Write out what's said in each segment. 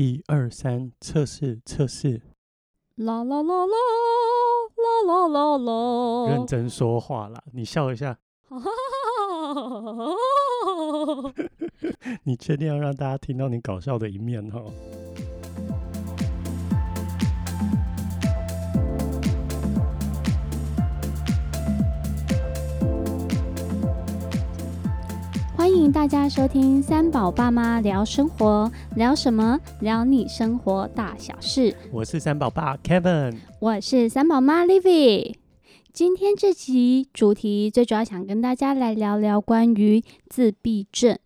一二三，测试测试，啦啦啦啦啦啦啦啦，认真说话啦！你笑一下，你确定要让大家听到你搞笑的一面哦？迎大家收听三宝爸妈聊生活，聊什么？聊你生活大小事。我是三宝爸 Kevin，我是三宝妈 Livy。今天这集主题最主要想跟大家来聊聊关于自闭症。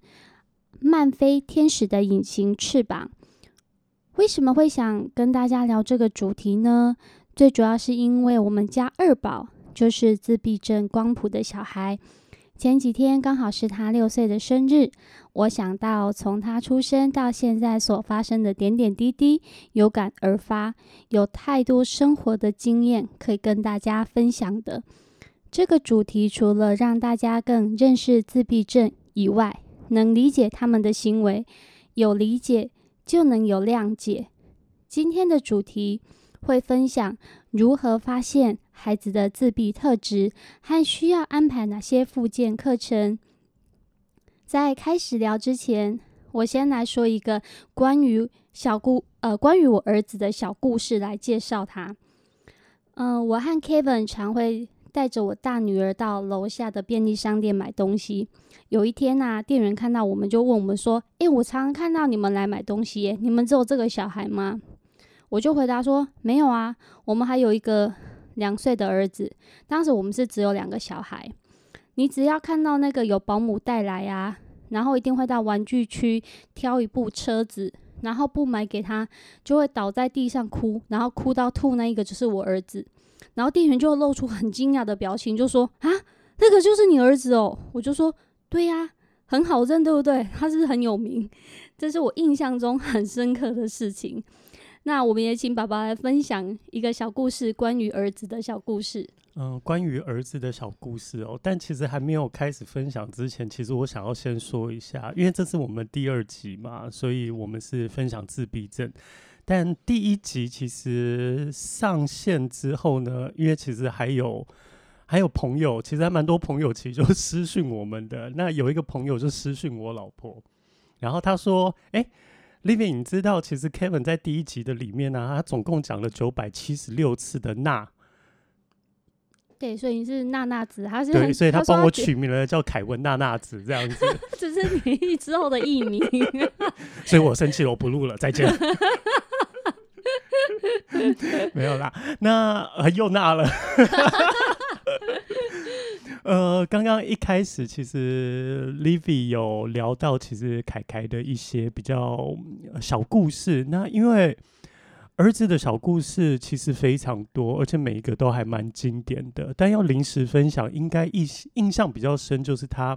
漫飞天使的隐形翅膀，为什么会想跟大家聊这个主题呢？最主要是因为我们家二宝就是自闭症光谱的小孩。前几天刚好是他六岁的生日，我想到从他出生到现在所发生的点点滴滴，有感而发，有太多生活的经验可以跟大家分享的。这个主题除了让大家更认识自闭症以外，能理解他们的行为，有理解就能有谅解。今天的主题会分享如何发现。孩子的自闭特质和需要安排哪些附件课程？在开始聊之前，我先来说一个关于小故呃关于我儿子的小故事来介绍他。嗯，我和 Kevin 常会带着我大女儿到楼下的便利商店买东西。有一天呐，店员看到我们就问我们说：“诶，我常常看到你们来买东西，耶，你们只有这个小孩吗？”我就回答说：“没有啊，我们还有一个。”两岁的儿子，当时我们是只有两个小孩。你只要看到那个有保姆带来啊，然后一定会到玩具区挑一部车子，然后不买给他，就会倒在地上哭，然后哭到吐那一个就是我儿子。然后店员就露出很惊讶的表情，就说：“啊，那个就是你儿子哦。”我就说：“对呀，很好认，对不对？他是很有名，这是我印象中很深刻的事情。”那我们也请爸爸来分享一个小故事，关于儿子的小故事。嗯，关于儿子的小故事哦。但其实还没有开始分享之前，其实我想要先说一下，因为这是我们第二集嘛，所以我们是分享自闭症。但第一集其实上线之后呢，因为其实还有还有朋友，其实还蛮多朋友其实就 私讯我们的。那有一个朋友就私讯我老婆，然后他说：“哎。” Living，你知道其实 Kevin 在第一集的里面呢，他总共讲了九百七十六次的“娜”。对，所以你是娜娜子，他是对，所以他帮我取名了叫凯文娜娜子这样子。这是你之后的艺名。所以我生气了，我不录了，再见。没有啦，那又娜了。呃，刚刚一开始其实 Livy 有聊到，其实凯凯的一些比较小故事。那因为儿子的小故事其实非常多，而且每一个都还蛮经典的。但要临时分享，应该印印象比较深，就是他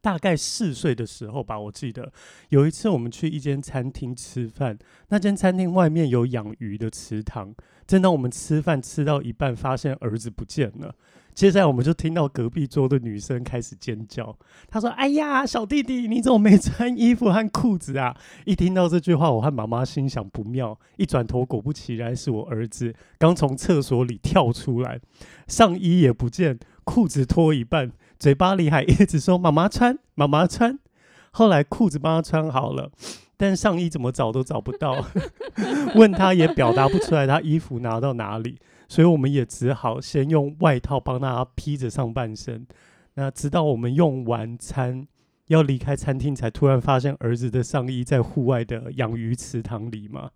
大概四岁的时候吧。我记得有一次我们去一间餐厅吃饭，那间餐厅外面有养鱼的池塘。正当我们吃饭吃到一半，发现儿子不见了。接下来我们就听到隔壁桌的女生开始尖叫。她说：“哎呀，小弟弟，你怎么没穿衣服和裤子啊？”一听到这句话，我和妈妈心想不妙。一转头，果不其然是我儿子刚从厕所里跳出来，上衣也不见，裤子脱一半，嘴巴里还一直说：“妈妈穿，妈妈穿。”后来裤子帮他穿好了，但上衣怎么找都找不到，问他也表达不出来，他衣服拿到哪里。所以我们也只好先用外套帮他披着上半身。那直到我们用完餐要离开餐厅，才突然发现儿子的上衣在户外的养鱼池塘里嘛。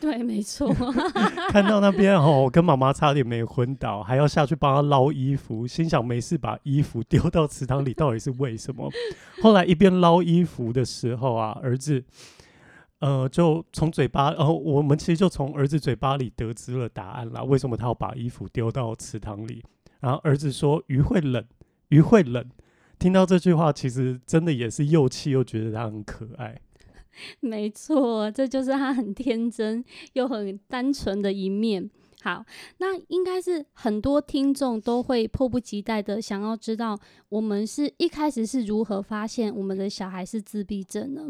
对，没错。看到那边哦，我跟妈妈差点没昏倒，还要下去帮他捞衣服。心想没事，把衣服丢到池塘里，到底是为什么？后来一边捞衣服的时候啊，儿子。呃，就从嘴巴，然后我们其实就从儿子嘴巴里得知了答案啦。为什么他要把衣服丢到池塘里？然后儿子说：“鱼会冷，鱼会冷。”听到这句话，其实真的也是又气又觉得他很可爱。没错，这就是他很天真又很单纯的一面。好，那应该是很多听众都会迫不及待的想要知道，我们是一开始是如何发现我们的小孩是自闭症呢？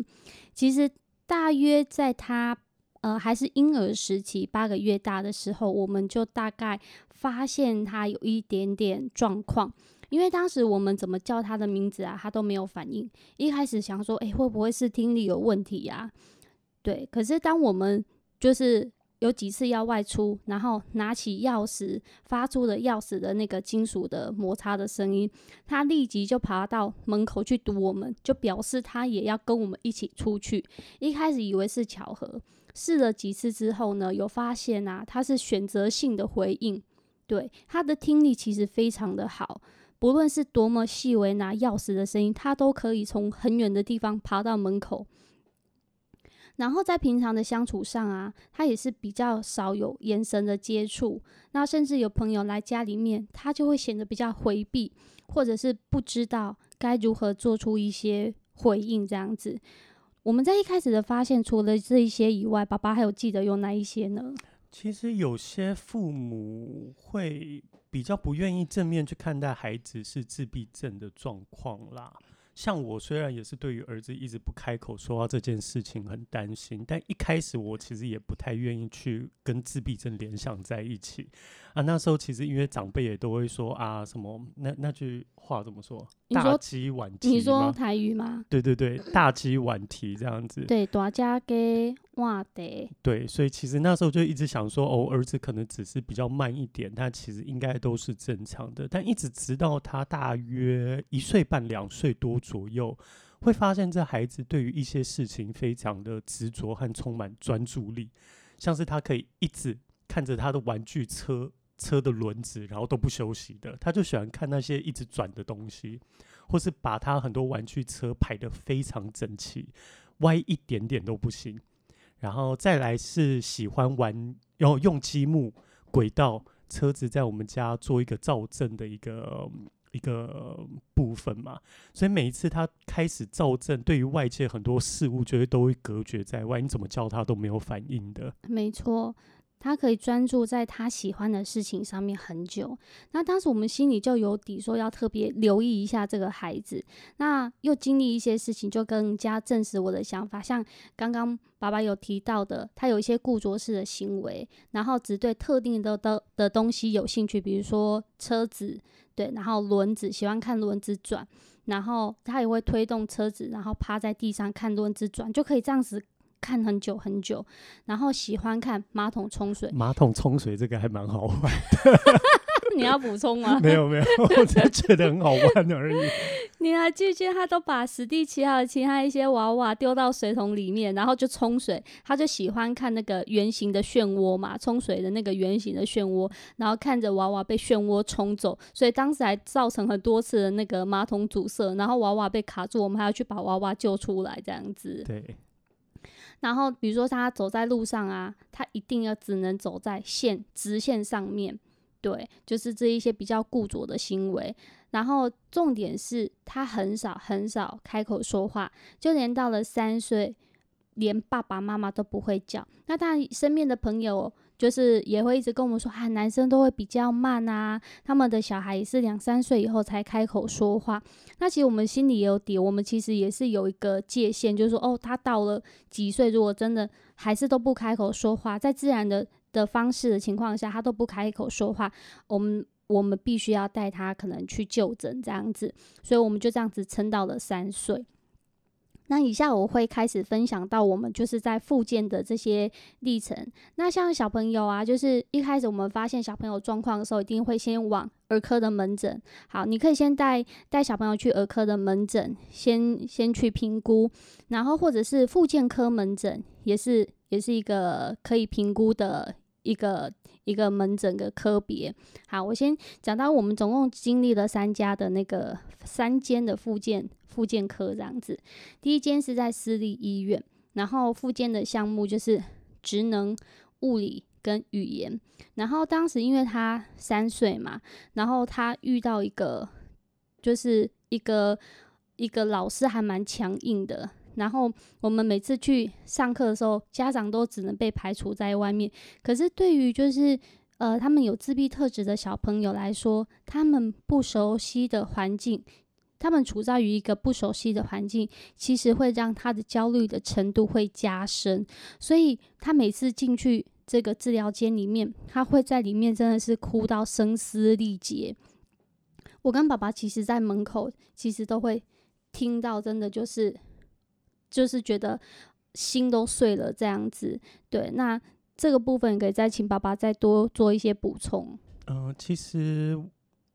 其实。大约在他呃还是婴儿时期八个月大的时候，我们就大概发现他有一点点状况。因为当时我们怎么叫他的名字啊，他都没有反应。一开始想说，诶，会不会是听力有问题呀？对，可是当我们就是有几次要外出，然后拿起钥匙发出的钥匙的那个金属的摩擦的声音，他立即就爬到门口去堵我们，就表示他也要跟我们一起出去。一开始以为是巧合，试了几次之后呢，有发现啊，他是选择性的回应，对他的听力其实非常的好。不论是多么细微拿钥匙的声音，他都可以从很远的地方爬到门口。然后在平常的相处上啊，他也是比较少有眼神的接触。那甚至有朋友来家里面，他就会显得比较回避，或者是不知道该如何做出一些回应这样子。我们在一开始的发现，除了这一些以外，爸爸还有记得有哪一些呢？其实有些父母会。比较不愿意正面去看待孩子是自闭症的状况啦。像我虽然也是对于儿子一直不开口说话这件事情很担心，但一开始我其实也不太愿意去跟自闭症联想在一起。啊。那时候其实因为长辈也都会说啊什么那那句话怎么说？大鸡晚啼你说台语吗？对对对，大鸡晚啼这样子。对，大家给哇的。对，所以其实那时候就一直想说，哦，儿子可能只是比较慢一点，但其实应该都是正常的。但一直直到他大约一岁半、两岁多左右，会发现这孩子对于一些事情非常的执着和充满专注力，像是他可以一直看着他的玩具车。车的轮子，然后都不休息的，他就喜欢看那些一直转的东西，或是把他很多玩具车排得非常整齐，歪一点点都不行。然后再来是喜欢玩，然后用积木轨道车子在我们家做一个造证的一个一个部分嘛，所以每一次他开始造证，对于外界很多事物，觉得都会隔绝在外，你怎么叫他都没有反应的。没错。他可以专注在他喜欢的事情上面很久。那当时我们心里就有底，说要特别留意一下这个孩子。那又经历一些事情，就更加证实我的想法。像刚刚爸爸有提到的，他有一些固着式的行为，然后只对特定的的的东西有兴趣，比如说车子，对，然后轮子，喜欢看轮子转，然后他也会推动车子，然后趴在地上看轮子转，就可以这样子。看很久很久，然后喜欢看马桶冲水。马桶冲水这个还蛮好玩的。你要补充吗？没 有没有，我只是觉得很好玩而已。你还记不记得他都把史蒂奇还有其他一些娃娃丢到水桶里面，然后就冲水。他就喜欢看那个圆形的漩涡嘛，冲水的那个圆形的漩涡，然后看着娃娃被漩涡冲走。所以当时还造成很多次的那个马桶阻塞，然后娃娃被卡住，我们还要去把娃娃救出来，这样子。对。然后，比如说他走在路上啊，他一定要只能走在线直线上面，对，就是这一些比较固着的行为。然后重点是他很少很少开口说话，就连到了三岁，连爸爸妈妈都不会叫。那他身边的朋友。就是也会一直跟我们说啊，男生都会比较慢啊，他们的小孩也是两三岁以后才开口说话。那其实我们心里也有底，我们其实也是有一个界限，就是说哦，他到了几岁，如果真的还是都不开口说话，在自然的的方式的情况下，他都不开口说话，我们我们必须要带他可能去就诊这样子，所以我们就这样子撑到了三岁。那以下我会开始分享到我们就是在复健的这些历程。那像小朋友啊，就是一开始我们发现小朋友状况的时候，一定会先往儿科的门诊。好，你可以先带带小朋友去儿科的门诊，先先去评估，然后或者是复健科门诊，也是也是一个可以评估的一个。一个门诊的科别，好，我先讲到我们总共经历了三家的那个三间的复健复健科这样子。第一间是在私立医院，然后复健的项目就是职能、物理跟语言。然后当时因为他三岁嘛，然后他遇到一个就是一个一个老师还蛮强硬的。然后我们每次去上课的时候，家长都只能被排除在外面。可是对于就是呃他们有自闭特质的小朋友来说，他们不熟悉的环境，他们处在于一个不熟悉的环境，其实会让他的焦虑的程度会加深。所以他每次进去这个治疗间里面，他会在里面真的是哭到声嘶力竭。我跟爸爸其实，在门口其实都会听到，真的就是就是觉得心都碎了这样子。对，那这个部分可以再请爸爸再多做一些补充。嗯，其实。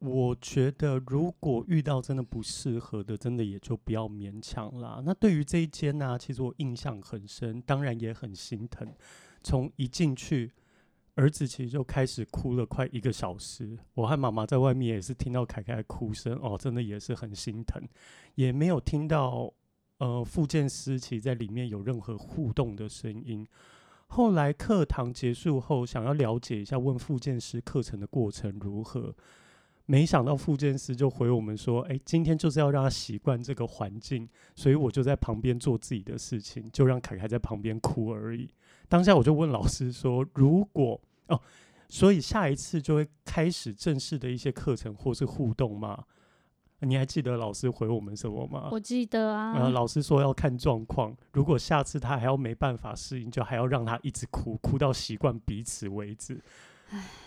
我觉得，如果遇到真的不适合的，真的也就不要勉强啦。那对于这一间呢，其实我印象很深，当然也很心疼。从一进去，儿子其实就开始哭了快一个小时。我和妈妈在外面也是听到凯凯的哭声，哦，真的也是很心疼。也没有听到呃，复健师其实在里面有任何互动的声音。后来课堂结束后，想要了解一下，问复健师课程的过程如何。没想到复健师就回我们说：“哎，今天就是要让他习惯这个环境，所以我就在旁边做自己的事情，就让凯凯在旁边哭而已。”当下我就问老师说：“如果哦，所以下一次就会开始正式的一些课程或是互动吗？你还记得老师回我们什么吗？”我记得啊。呃，老师说要看状况，如果下次他还要没办法适应，就还要让他一直哭，哭到习惯彼此为止。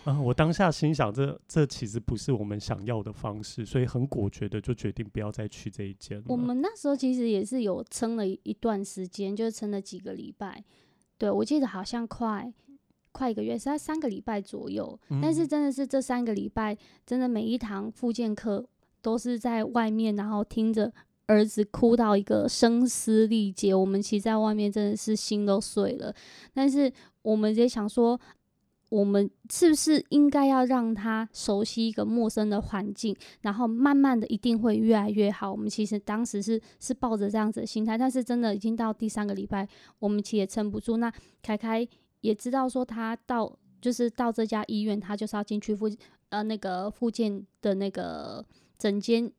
嗯，我当下心想，这这其实不是我们想要的方式，所以很果决的就决定不要再去这一间。我们那时候其实也是有撑了一段时间，就是撑了几个礼拜。对我记得好像快快一个月，是在三个礼拜左右。但是真的是这三个礼拜，真的每一堂复健课都是在外面，然后听着儿子哭到一个声嘶力竭。我们其实在外面真的是心都碎了，但是我们也想说。我们是不是应该要让他熟悉一个陌生的环境，然后慢慢的一定会越来越好？我们其实当时是是抱着这样子的心态，但是真的已经到第三个礼拜，我们其实也撑不住。那凯凯也知道说他到就是到这家医院，他就是要进去复呃那个复健的那个诊间，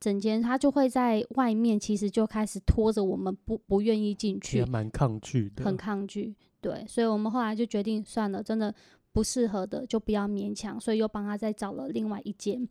整间他就会在外面，其实就开始拖着我们不不愿意进去，也蛮抗拒的，很抗拒。对，所以我们后来就决定算了，真的不适合的就不要勉强，所以又帮他再找了另外一间。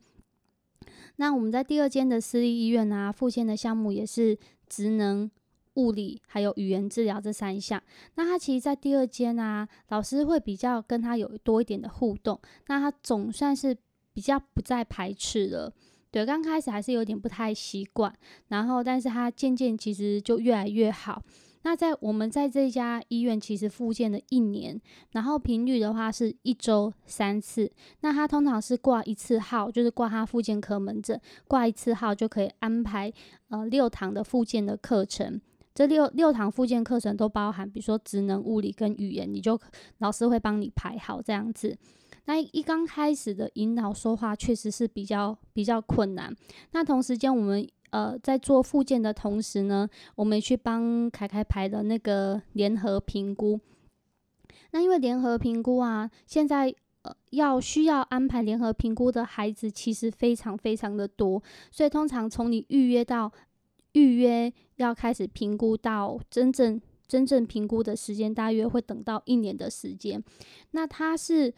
那我们在第二间的私立医院啊，复健的项目也是职能、物理还有语言治疗这三项。那他其实，在第二间啊，老师会比较跟他有多一点的互动，那他总算是比较不再排斥了。对，刚开始还是有点不太习惯，然后但是他渐渐其实就越来越好。那在我们在这家医院其实复健了一年，然后频率的话是一周三次。那他通常是挂一次号，就是挂他复健科门诊，挂一次号就可以安排呃六堂的复健的课程。这六六堂复健课程都包含，比如说职能、物理跟语言，你就老师会帮你排好这样子。那一刚开始的引导说话确实是比较比较困难。那同时间我们。呃，在做复健的同时呢，我们去帮凯凯排的那个联合评估。那因为联合评估啊，现在呃要需要安排联合评估的孩子其实非常非常的多，所以通常从你预约到预约要开始评估到真正真正评估的时间，大约会等到一年的时间。那他是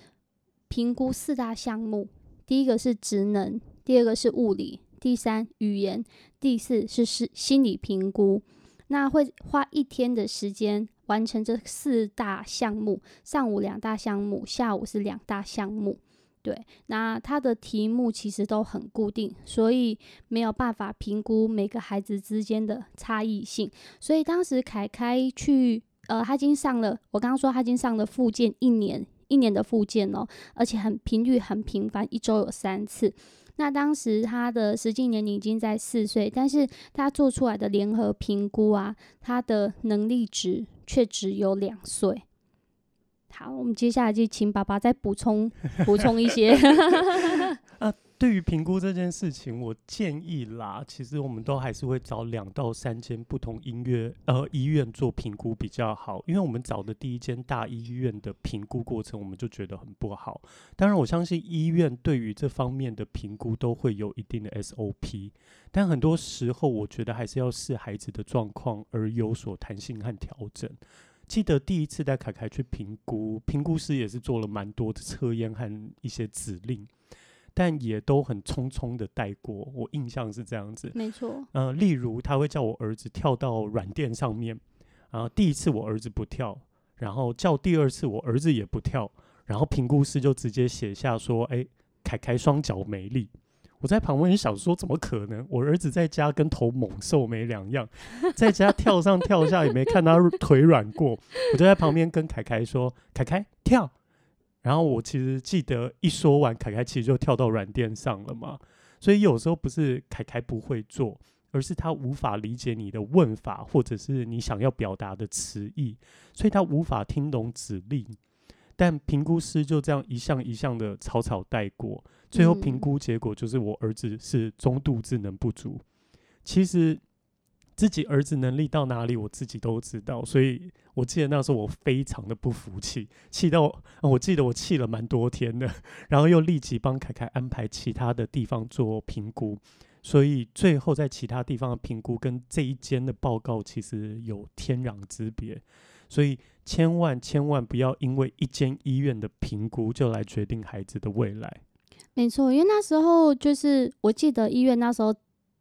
评估四大项目，第一个是职能，第二个是物理。第三，语言；第四是是心理评估。那会花一天的时间完成这四大项目，上午两大项目，下午是两大项目。对，那它的题目其实都很固定，所以没有办法评估每个孩子之间的差异性。所以当时凯凯去，呃，他已经上了，我刚刚说他已经上了复健一年，一年的复健哦，而且很频率很频繁，一周有三次。那当时他的实际年龄已经在四岁，但是他做出来的联合评估啊，他的能力值却只有两岁。好，我们接下来就请爸爸再补充补充一些。对于评估这件事情，我建议啦，其实我们都还是会找两到三间不同音乐呃医院做评估比较好，因为我们找的第一间大医院的评估过程，我们就觉得很不好。当然，我相信医院对于这方面的评估都会有一定的 SOP，但很多时候我觉得还是要视孩子的状况而有所弹性和调整。记得第一次带凯凯去评估，评估师也是做了蛮多的测验和一些指令。但也都很匆匆的带过。我印象是这样子。没错。呃，例如他会叫我儿子跳到软垫上面，然后第一次我儿子不跳，然后叫第二次我儿子也不跳，然后评估师就直接写下说：“哎，凯凯双脚没力。”我在旁边想说，怎么可能？我儿子在家跟头猛兽没两样，在家跳上跳下也没看他腿软过。我就在旁边跟凯凯说：“凯凯跳。”然后我其实记得一说完，凯凯其实就跳到软垫上了嘛。所以有时候不是凯凯不会做，而是他无法理解你的问法，或者是你想要表达的词义，所以他无法听懂指令。但评估师就这样一项一项的草草带过，最后评估结果就是我儿子是中度智能不足。其实自己儿子能力到哪里，我自己都知道，所以我记得那时候我非常的不服气，气到我记得我气了蛮多天的，然后又立即帮凯凯安排其他的地方做评估，所以最后在其他地方的评估跟这一间的报告其实有天壤之别。所以千万千万不要因为一间医院的评估就来决定孩子的未来。没错，因为那时候就是我记得医院那时候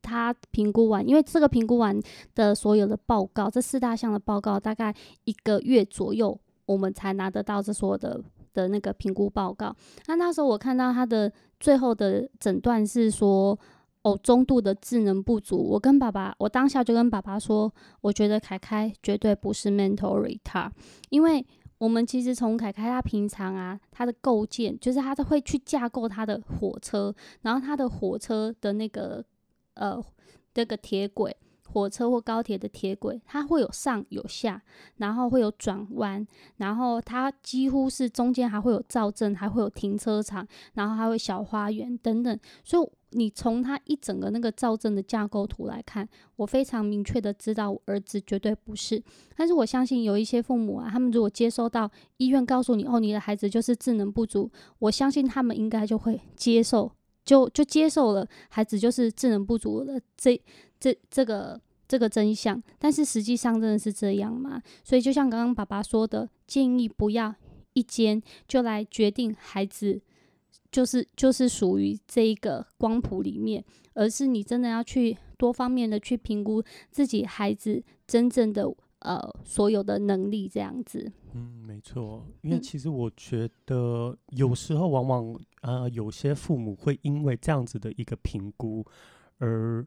他评估完，因为这个评估完的所有的报告，这四大项的报告大概一个月左右，我们才拿得到这所有的的那个评估报告。那那时候我看到他的最后的诊断是说。哦，中度的智能不足。我跟爸爸，我当下就跟爸爸说，我觉得凯凯绝对不是 mental retard，因为我们其实从凯凯他平常啊，他的构建就是他都会去架构他的火车，然后他的火车的那个呃那个铁轨，火车或高铁的铁轨，它会有上有下，然后会有转弯，然后它几乎是中间还会有造镇，还会有停车场，然后还会小花园等等，所以。你从他一整个那个造证的架构图来看，我非常明确的知道我儿子绝对不是。但是我相信有一些父母啊，他们如果接收到医院告诉你哦，你的孩子就是智能不足，我相信他们应该就会接受，就就接受了孩子就是智能不足的这这这个这个真相。但是实际上真的是这样吗？所以就像刚刚爸爸说的，建议不要一间就来决定孩子。就是就是属于这一个光谱里面，而是你真的要去多方面的去评估自己孩子真正的呃所有的能力这样子。嗯，没错，因为其实我觉得有时候往往呃有些父母会因为这样子的一个评估而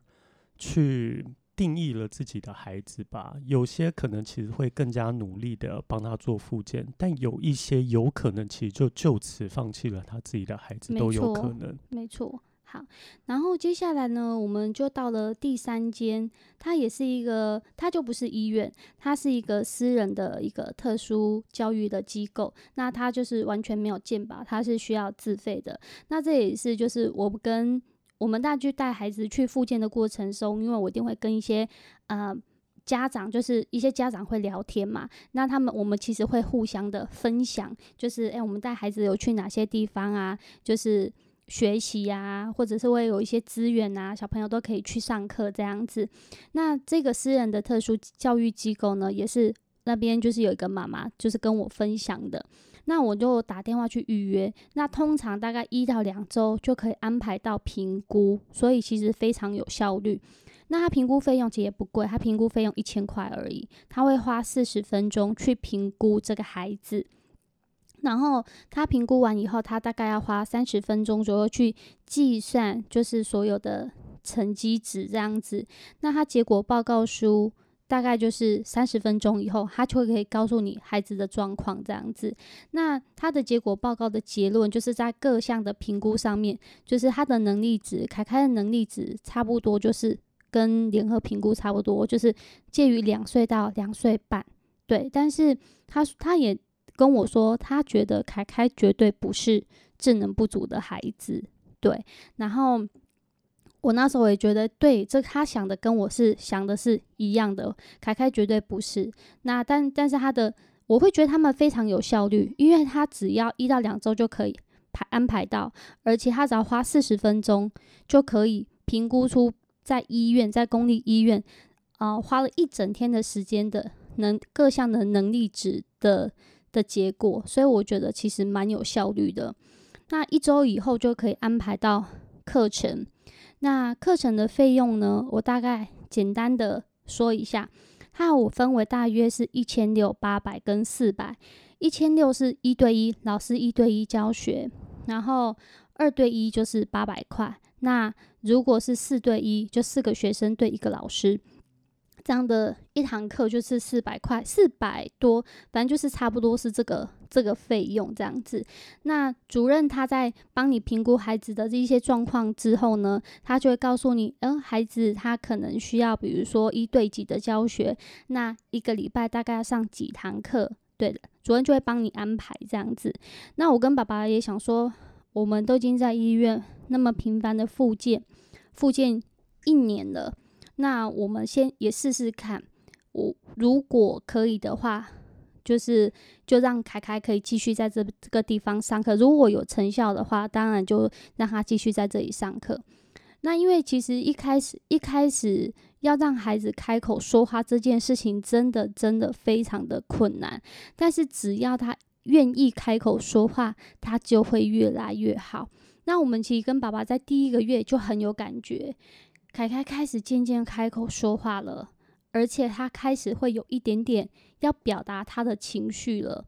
去。定义了自己的孩子吧，有些可能其实会更加努力的帮他做复健，但有一些有可能其实就就此放弃了他自己的孩子都有可能。没错，好，然后接下来呢，我们就到了第三间，它也是一个，它就不是医院，它是一个私人的一个特殊教育的机构，那它就是完全没有健保，它是需要自费的。那这也是就是我跟。我们大家去带孩子去复健的过程中，因为我一定会跟一些呃家长，就是一些家长会聊天嘛，那他们我们其实会互相的分享，就是诶，我们带孩子有去哪些地方啊？就是学习啊，或者是会有一些资源啊，小朋友都可以去上课这样子。那这个私人的特殊教育机构呢，也是那边就是有一个妈妈，就是跟我分享的。那我就打电话去预约，那通常大概一到两周就可以安排到评估，所以其实非常有效率。那他评估费用其实也不贵，他评估费用一千块而已，他会花四十分钟去评估这个孩子，然后他评估完以后，他大概要花三十分钟左右去计算，就是所有的成绩值这样子。那他结果报告书。大概就是三十分钟以后，他就可以告诉你孩子的状况这样子。那他的结果报告的结论，就是在各项的评估上面，就是他的能力值，凯凯的能力值差不多，就是跟联合评估差不多，就是介于两岁到两岁半。对，但是他他也跟我说，他觉得凯凯绝对不是智能不足的孩子。对，然后。我那时候也觉得，对，这他想的跟我是想的是一样的。凯凯绝对不是。那但但是他的，我会觉得他们非常有效率，因为他只要一到两周就可以排安排到，而且他只要花四十分钟就可以评估出在医院，在公立医院啊花了一整天的时间的能各项的能力值的的结果，所以我觉得其实蛮有效率的。那一周以后就可以安排到课程。那课程的费用呢？我大概简单的说一下，它我分为大约是一千六、八百跟四百。一千六是一对一，老师一对一教学，然后二对一就是八百块。那如果是四对一，就四个学生对一个老师。这样的一堂课就是四百块，四百多，反正就是差不多是这个这个费用这样子。那主任他在帮你评估孩子的这些状况之后呢，他就会告诉你，嗯，孩子他可能需要，比如说一对几的教学，那一个礼拜大概要上几堂课，对的，主任就会帮你安排这样子。那我跟爸爸也想说，我们都已经在医院那么频繁的复健，复健一年了。那我们先也试试看，我如果可以的话，就是就让凯凯可以继续在这这个地方上课。如果有成效的话，当然就让他继续在这里上课。那因为其实一开始一开始要让孩子开口说话这件事情，真的真的非常的困难。但是只要他愿意开口说话，他就会越来越好。那我们其实跟爸爸在第一个月就很有感觉。凯凯开始渐渐开口说话了，而且他开始会有一点点要表达他的情绪了。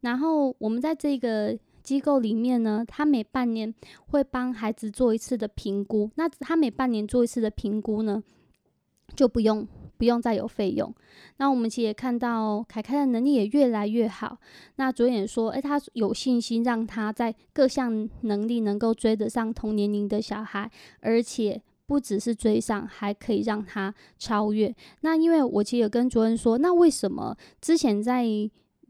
然后我们在这个机构里面呢，他每半年会帮孩子做一次的评估。那他每半年做一次的评估呢，就不用不用再有费用。那我们其实也看到凯凯的能力也越来越好。那主演说，诶，他有信心让他在各项能力能够追得上同年龄的小孩，而且。不只是追上，还可以让他超越。那因为我其实有跟主任说，那为什么之前在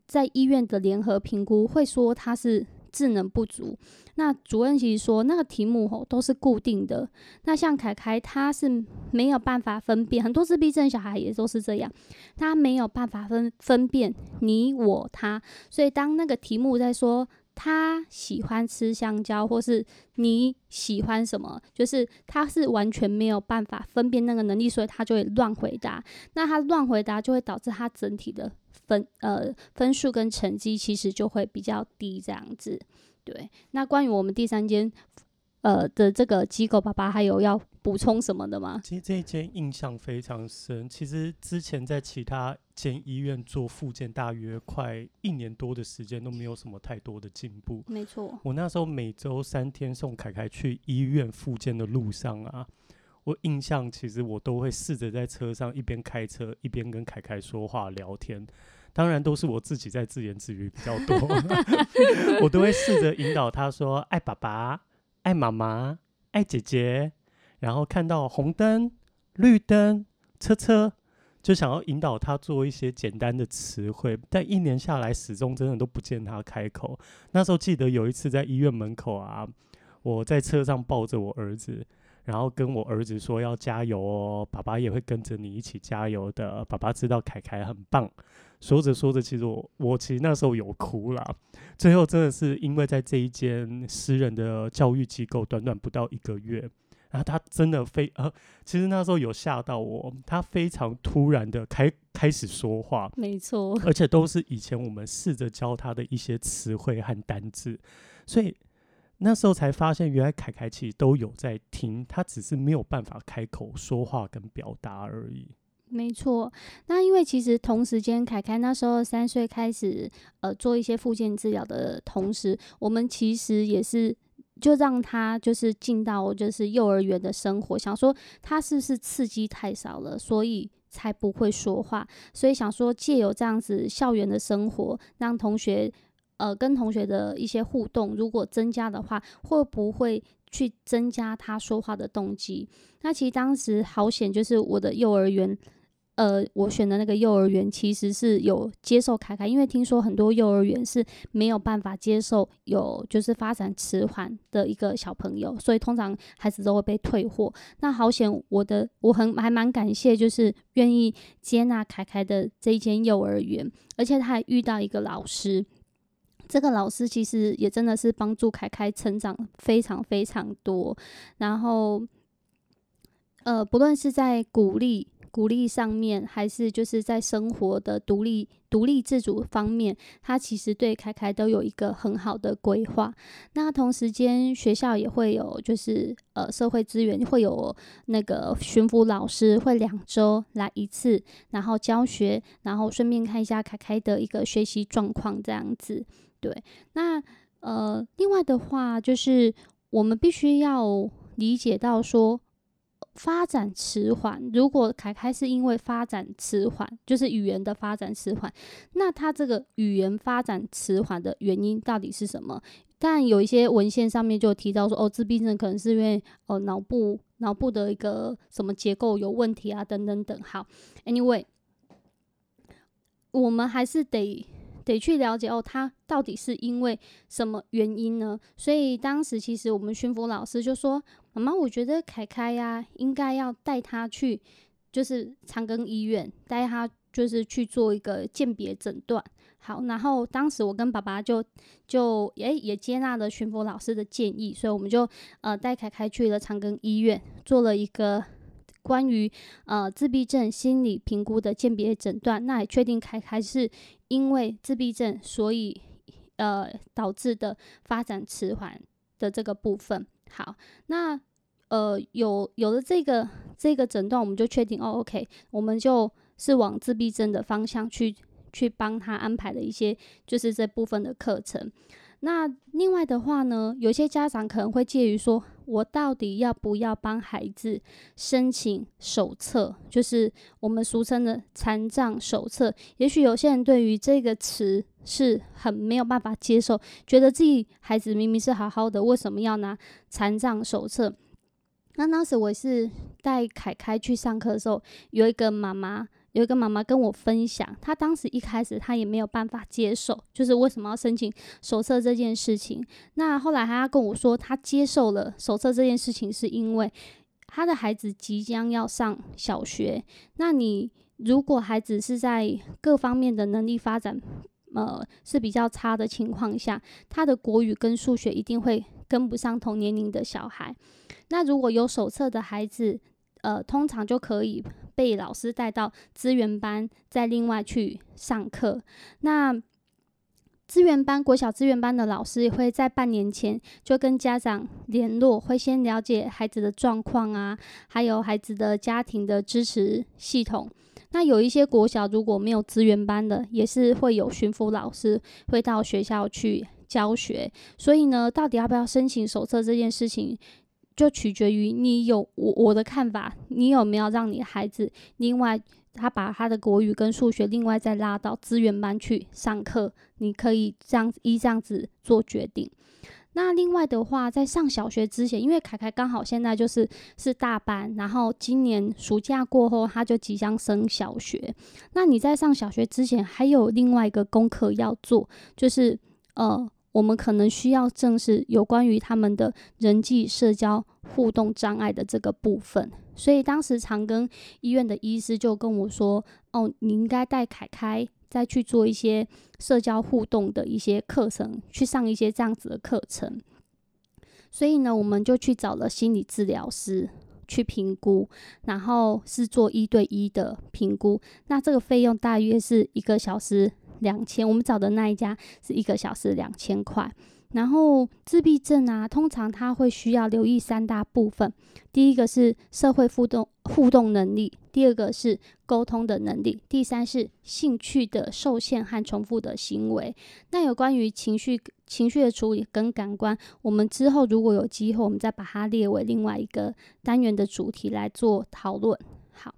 在医院的联合评估会说他是智能不足？那主任其实说那个题目吼都是固定的。那像凯凯他是没有办法分辨，很多自闭症小孩也都是这样，他没有办法分分辨你我他，所以当那个题目在说。他喜欢吃香蕉，或是你喜欢什么？就是他是完全没有办法分辨那个能力，所以他就会乱回答。那他乱回答就会导致他整体的分呃分数跟成绩其实就会比较低，这样子。对。那关于我们第三间呃的这个机构，爸爸还有要补充什么的吗？其实这一间印象非常深。其实之前在其他。间医院做复健大约快一年多的时间都没有什么太多的进步。没错，我那时候每周三天送凯凯去医院复健的路上啊，我印象其实我都会试着在车上一边开车一边跟凯凯说话聊天，当然都是我自己在自言自语比较多。我都会试着引导他说爱爸爸、爱妈妈、爱姐姐，然后看到红灯、绿灯、车车。就想要引导他做一些简单的词汇，但一年下来始终真的都不见他开口。那时候记得有一次在医院门口啊，我在车上抱着我儿子，然后跟我儿子说要加油哦，爸爸也会跟着你一起加油的。爸爸知道凯凯很棒。说着说着，其实我我其实那时候有哭了。最后真的是因为在这一间私人的教育机构，短短不到一个月。然后他真的非呃，其实那时候有吓到我，他非常突然的开开始说话，没错，而且都是以前我们试着教他的一些词汇和单字，所以那时候才发现，原来凯凯其实都有在听，他只是没有办法开口说话跟表达而已。没错，那因为其实同时间，凯凯那时候三岁开始呃做一些复健治疗的同时，我们其实也是。就让他就是进到就是幼儿园的生活，想说他是不是刺激太少了，所以才不会说话。所以想说借由这样子校园的生活，让同学呃跟同学的一些互动，如果增加的话，会不会去增加他说话的动机？那其实当时好险，就是我的幼儿园。呃，我选的那个幼儿园其实是有接受凯凯，因为听说很多幼儿园是没有办法接受有就是发展迟缓的一个小朋友，所以通常孩子都会被退货。那好险，我的我很还蛮感谢，就是愿意接纳凯凯的这一间幼儿园，而且他还遇到一个老师，这个老师其实也真的是帮助凯凯成长非常非常多。然后，呃，不论是在鼓励。鼓励上面，还是就是在生活的独立、独立自主方面，他其实对凯凯都有一个很好的规划。那同时间学校也会有，就是呃社会资源会有那个巡抚老师会两周来一次，然后教学，然后顺便看一下凯凯的一个学习状况这样子。对，那呃另外的话就是我们必须要理解到说。发展迟缓，如果凯凯是因为发展迟缓，就是语言的发展迟缓，那他这个语言发展迟缓的原因到底是什么？但有一些文献上面就提到说，哦，自闭症可能是因为哦脑部脑部的一个什么结构有问题啊，等等等。好，Anyway，我们还是得。得去了解哦，他到底是因为什么原因呢？所以当时其实我们巡抚老师就说：“妈妈，我觉得凯凯呀，应该要带他去，就是长庚医院，带他就是去做一个鉴别诊断。”好，然后当时我跟爸爸就就也也接纳了巡抚老师的建议，所以我们就呃带凯凯去了长庚医院，做了一个。关于呃自闭症心理评估的鉴别诊断，那也确定凯凯是因为自闭症，所以呃导致的发展迟缓的这个部分。好，那呃有有了这个这个诊断，我们就确定哦，OK，我们就是往自闭症的方向去去帮他安排的一些就是这部分的课程。那另外的话呢，有些家长可能会介于说，我到底要不要帮孩子申请手册，就是我们俗称的残障手册。也许有些人对于这个词是很没有办法接受，觉得自己孩子明明是好好的，为什么要拿残障手册？那当时我是带凯凯去上课的时候，有一个妈妈。有一个妈妈跟我分享，她当时一开始她也没有办法接受，就是为什么要申请手册这件事情。那后来她跟我说，她接受了手册这件事情，是因为她的孩子即将要上小学。那你如果孩子是在各方面的能力发展，呃是比较差的情况下，他的国语跟数学一定会跟不上同年龄的小孩。那如果有手册的孩子，呃，通常就可以被老师带到资源班，再另外去上课。那资源班、国小资源班的老师也会在半年前就跟家长联络，会先了解孩子的状况啊，还有孩子的家庭的支持系统。那有一些国小如果没有资源班的，也是会有巡抚老师会到学校去教学。所以呢，到底要不要申请手册这件事情？就取决于你有我我的看法，你有没有让你孩子另外他把他的国语跟数学另外再拉到资源班去上课，你可以这样依这样子做决定。那另外的话，在上小学之前，因为凯凯刚好现在就是是大班，然后今年暑假过后他就即将升小学。那你在上小学之前，还有另外一个功课要做，就是呃。我们可能需要正视有关于他们的人际社交互动障碍的这个部分，所以当时长庚医院的医师就跟我说：“哦，你应该带凯凯再去做一些社交互动的一些课程，去上一些这样子的课程。”所以呢，我们就去找了心理治疗师去评估，然后是做一对一的评估。那这个费用大约是一个小时。两千，我们找的那一家是一个小时两千块。然后自闭症啊，通常他会需要留意三大部分：第一个是社会互动互动能力，第二个是沟通的能力，第三是兴趣的受限和重复的行为。那有关于情绪情绪的处理跟感官，我们之后如果有机会，我们再把它列为另外一个单元的主题来做讨论。好，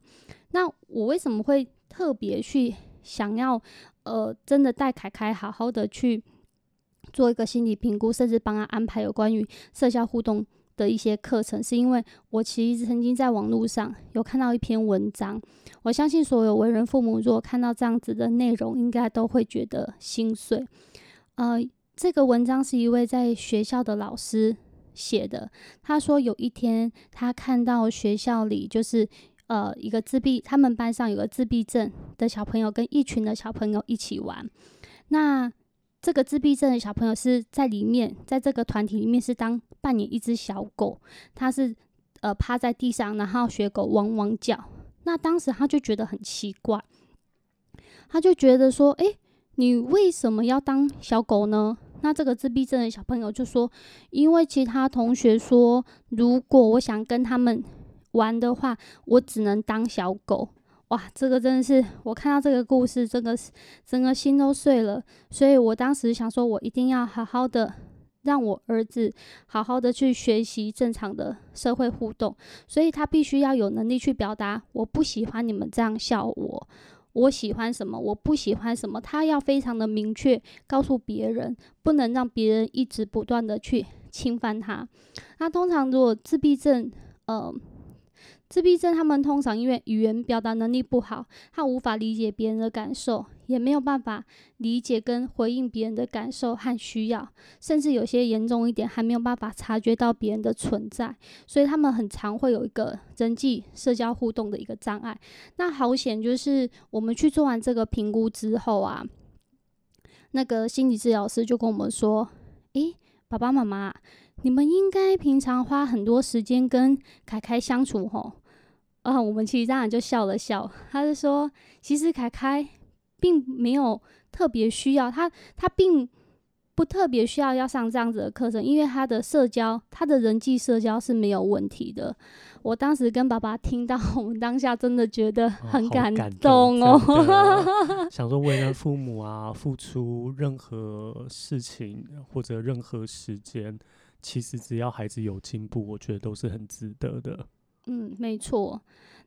那我为什么会特别去想要？呃，真的带凯凯好好的去做一个心理评估，甚至帮他安排有关于社交互动的一些课程，是因为我其实曾经在网络上有看到一篇文章。我相信所有为人父母，如果看到这样子的内容，应该都会觉得心碎。呃，这个文章是一位在学校的老师写的，他说有一天他看到学校里就是。呃，一个自闭，他们班上有个自闭症的小朋友跟一群的小朋友一起玩。那这个自闭症的小朋友是在里面，在这个团体里面是当扮演一只小狗，他是呃趴在地上，然后学狗汪汪叫。那当时他就觉得很奇怪，他就觉得说：“诶，你为什么要当小狗呢？”那这个自闭症的小朋友就说：“因为其他同学说，如果我想跟他们玩的话，我只能当小狗。”哇，这个真的是我看到这个故事，真的是整个心都碎了。所以我当时想说，我一定要好好的让我儿子好好的去学习正常的社会互动，所以他必须要有能力去表达，我不喜欢你们这样笑我。我喜欢什么，我不喜欢什么，他要非常的明确告诉别人，不能让别人一直不断的去侵犯他。那通常如果自闭症，呃。自闭症，他们通常因为语言表达能力不好，他无法理解别人的感受，也没有办法理解跟回应别人的感受和需要，甚至有些严重一点，还没有办法察觉到别人的存在，所以他们很常会有一个人际社交互动的一个障碍。那好险，就是我们去做完这个评估之后啊，那个心理治疗师就跟我们说：“诶，爸爸妈妈，你们应该平常花很多时间跟凯凯相处，吼。”啊，我们其实当然就笑了笑。他是说，其实凯凯并没有特别需要他，他并不特别需要要上这样子的课程，因为他的社交，他的人际社交是没有问题的。我当时跟爸爸听到，我们当下真的觉得很感动哦。想说为人父母啊，付出任何事情或者任何时间，其实只要孩子有进步，我觉得都是很值得的。嗯，没错。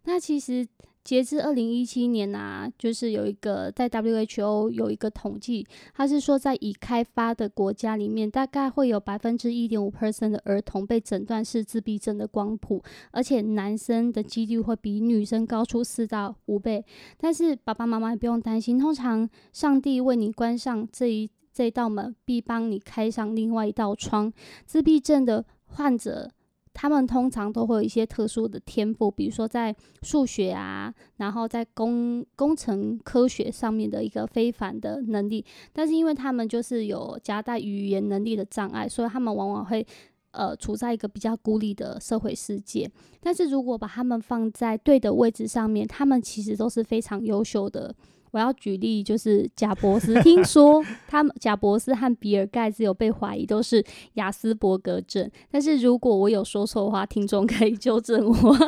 那其实截至二零一七年啊，就是有一个在 WHO 有一个统计，它是说在已开发的国家里面，大概会有百分之一点五 percent 的儿童被诊断是自闭症的光谱，而且男生的几率会比女生高出四到五倍。但是爸爸妈妈也不用担心，通常上帝为你关上这一这一道门，必帮你开上另外一道窗。自闭症的患者。他们通常都会有一些特殊的天赋，比如说在数学啊，然后在工工程科学上面的一个非凡的能力。但是因为他们就是有夹带语言能力的障碍，所以他们往往会呃处在一个比较孤立的社会世界。但是如果把他们放在对的位置上面，他们其实都是非常优秀的。我要举例，就是贾博士。听说他们贾博士和比尔盖茨有被怀疑都是雅斯伯格症，但是如果我有说错的话，听众可以纠正我。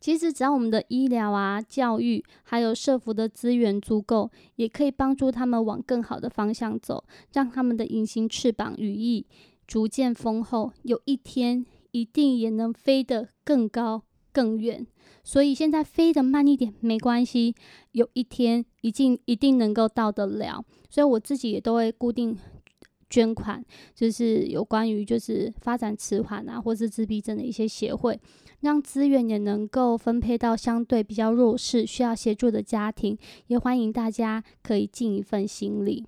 其实只要我们的医疗啊、教育还有社福的资源足够，也可以帮助他们往更好的方向走，让他们的隐形翅膀羽翼逐渐丰厚，有一天一定也能飞得更高更远。所以现在飞得慢一点没关系，有一天一定一定能够到得了。所以我自己也都会固定捐款，就是有关于就是发展迟缓啊，或是自闭症的一些协会，让资源也能够分配到相对比较弱势、需要协助的家庭。也欢迎大家可以尽一份心力。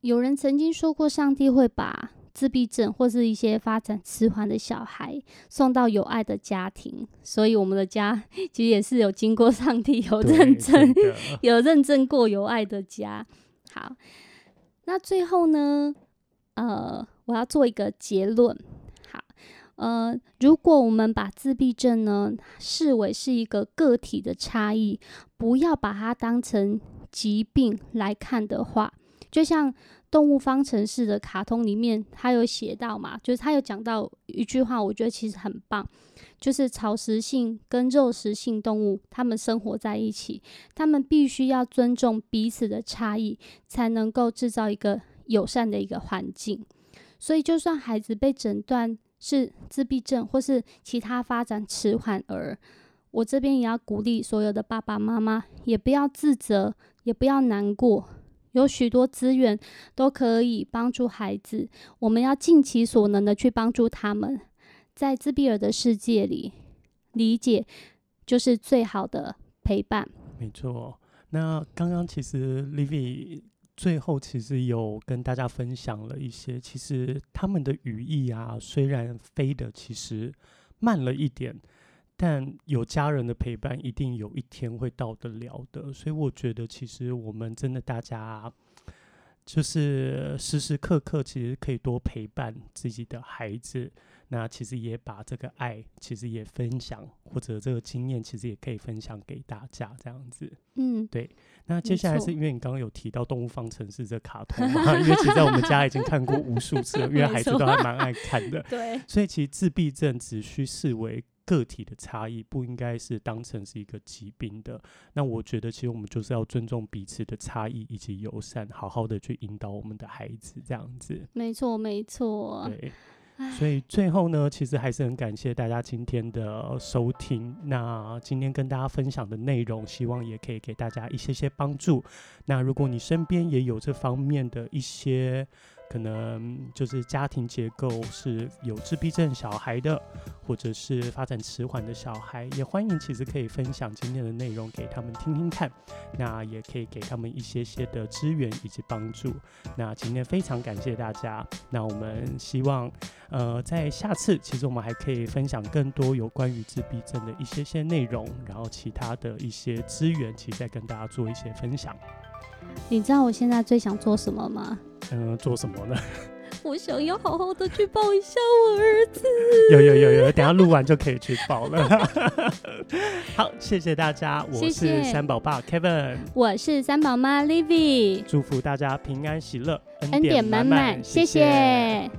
有人曾经说过，上帝会把。自闭症或是一些发展迟缓的小孩送到有爱的家庭，所以我们的家 其实也是有经过上帝有认证、有认证过有爱的家。好，那最后呢，呃，我要做一个结论。好，呃，如果我们把自闭症呢视为是一个个体的差异，不要把它当成疾病来看的话，就像。动物方程式的卡通里面，他有写到嘛，就是他有讲到一句话，我觉得其实很棒，就是草食性跟肉食性动物，它们生活在一起，它们必须要尊重彼此的差异，才能够制造一个友善的一个环境。所以，就算孩子被诊断是自闭症或是其他发展迟缓儿，我这边也要鼓励所有的爸爸妈妈，也不要自责，也不要难过。有许多资源都可以帮助孩子，我们要尽其所能的去帮助他们。在自闭儿的世界里，理解就是最好的陪伴。没错。那刚刚其实 Livy 最后其实有跟大家分享了一些，其实他们的语义啊，虽然飞的其实慢了一点。但有家人的陪伴，一定有一天会到得了的。所以我觉得，其实我们真的大家就是时时刻刻其实可以多陪伴自己的孩子。那其实也把这个爱，其实也分享，或者这个经验，其实也可以分享给大家，这样子。嗯，对。那接下来是因为你刚刚有提到《动物方程式》这卡通嘛？因为其实在我们家已经看过无数次了，因为孩子 都还蛮爱看的。对。所以其实自闭症只需视为个体的差异，不应该是当成是一个疾病的。那我觉得，其实我们就是要尊重彼此的差异以及友善，好好的去引导我们的孩子，这样子。没错，没错。对。所以最后呢，其实还是很感谢大家今天的收听。那今天跟大家分享的内容，希望也可以给大家一些些帮助。那如果你身边也有这方面的一些，可能就是家庭结构是有自闭症小孩的，或者是发展迟缓的小孩，也欢迎其实可以分享今天的内容给他们听听看，那也可以给他们一些些的资源以及帮助。那今天非常感谢大家，那我们希望呃在下次其实我们还可以分享更多有关于自闭症的一些些内容，然后其他的一些资源，其实再跟大家做一些分享。你知道我现在最想做什么吗？嗯，做什么呢？我想要好好的去抱一下我儿子。有有有有，等下录完就可以去抱了。好，谢谢大家，我是三宝爸 Kevin，我是三宝妈 Livy，祝福大家平安喜乐，恩典满满，谢谢。